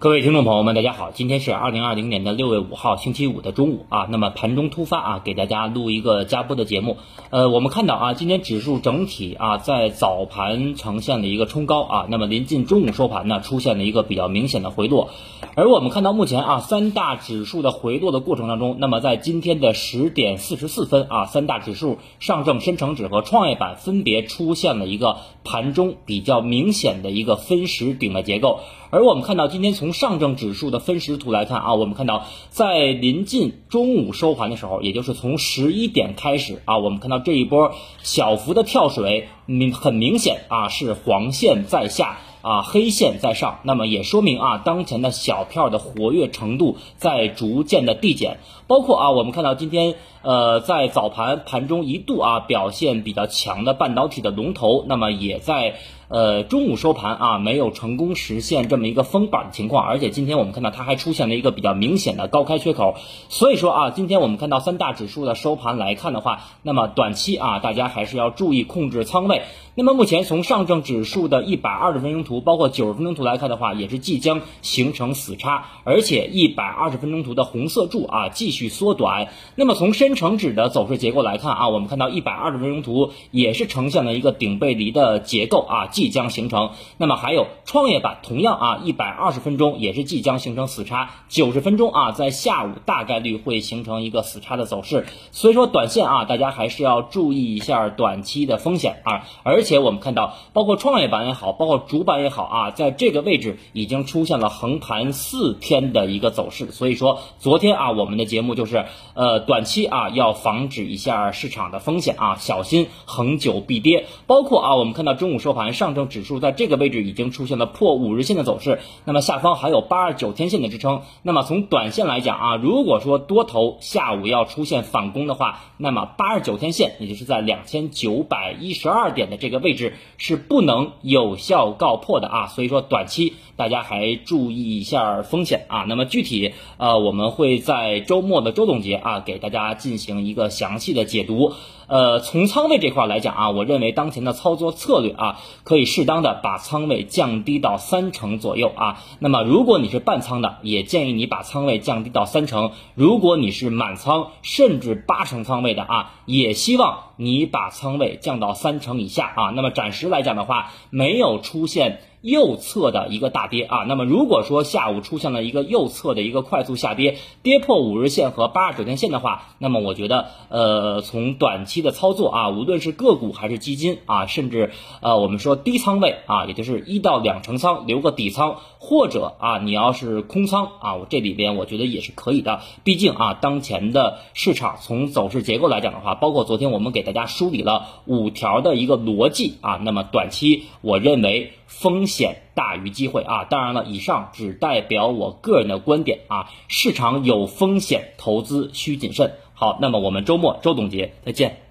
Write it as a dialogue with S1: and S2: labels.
S1: 各位听众朋友们，大家好，今天是二零二零年的六月五号星期五的中午啊。那么盘中突发啊，给大家录一个加播的节目。呃，我们看到啊，今天指数整体啊在早盘呈现了一个冲高啊，那么临近中午收盘呢，出现了一个比较明显的回落。而我们看到目前啊三大指数的回落的过程当中，那么在今天的十点四十四分啊，三大指数上证、深成指和创业板分别出现了一个盘中比较明显的一个分时顶的结构。而我们看到今天从从上证指数的分时图来看啊，我们看到在临近中午收盘的时候，也就是从十一点开始啊，我们看到这一波小幅的跳水，明很明显啊是黄线在下。啊，黑线在上，那么也说明啊，当前的小票的活跃程度在逐渐的递减。包括啊，我们看到今天呃，在早盘盘中一度啊表现比较强的半导体的龙头，那么也在呃中午收盘啊没有成功实现这么一个封板的情况，而且今天我们看到它还出现了一个比较明显的高开缺口。所以说啊，今天我们看到三大指数的收盘来看的话，那么短期啊大家还是要注意控制仓位。那么目前从上证指数的一百二十分钟图，包括九十分钟图来看的话，也是即将形成死叉，而且一百二十分钟图的红色柱啊继续缩短。那么从深成指的走势结构来看啊，我们看到一百二十分钟图也是呈现了一个顶背离的结构啊，即将形成。那么还有创业板同样啊，一百二十分钟也是即将形成死叉，九十分钟啊在下午大概率会形成一个死叉的走势。所以说短线啊，大家还是要注意一下短期的风险啊，而且。我们看到，包括创业板也好，包括主板也好啊，在这个位置已经出现了横盘四天的一个走势。所以说，昨天啊，我们的节目就是，呃，短期啊啊要防止一下市场的风险啊，小心恒久必跌。包括啊，我们看到中午收盘，上证指数在这个位置已经出现了破五日线的走势，那么下方还有八十九天线的支撑。那么从短线来讲啊，如果说多头下午要出现反攻的话，那么八十九天线也就是在两千九百一十二点的这个。位置是不能有效告破的啊，所以说短期大家还注意一下风险啊。那么具体呃，我们会在周末的周总结啊，给大家进行一个详细的解读。呃，从仓位这块来讲啊，我认为当前的操作策略啊，可以适当的把仓位降低到三成左右啊。那么如果你是半仓的，也建议你把仓位降低到三成；如果你是满仓甚至八成仓位的啊，也希望你把仓位降到三成以下啊。那么暂时来讲的话，没有出现。右侧的一个大跌啊，那么如果说下午出现了一个右侧的一个快速下跌，跌破五日线和八十九天线的话，那么我觉得，呃，从短期的操作啊，无论是个股还是基金啊，甚至呃，我们说低仓位啊，也就是一到两成仓留个底仓，或者啊，你要是空仓啊，我这里边我觉得也是可以的。毕竟啊，当前的市场从走势结构来讲的话，包括昨天我们给大家梳理了五条的一个逻辑啊，那么短期我认为。风险险大于机会啊！当然了，以上只代表我个人的观点啊。市场有风险，投资需谨慎。好，那么我们周末周总结再见。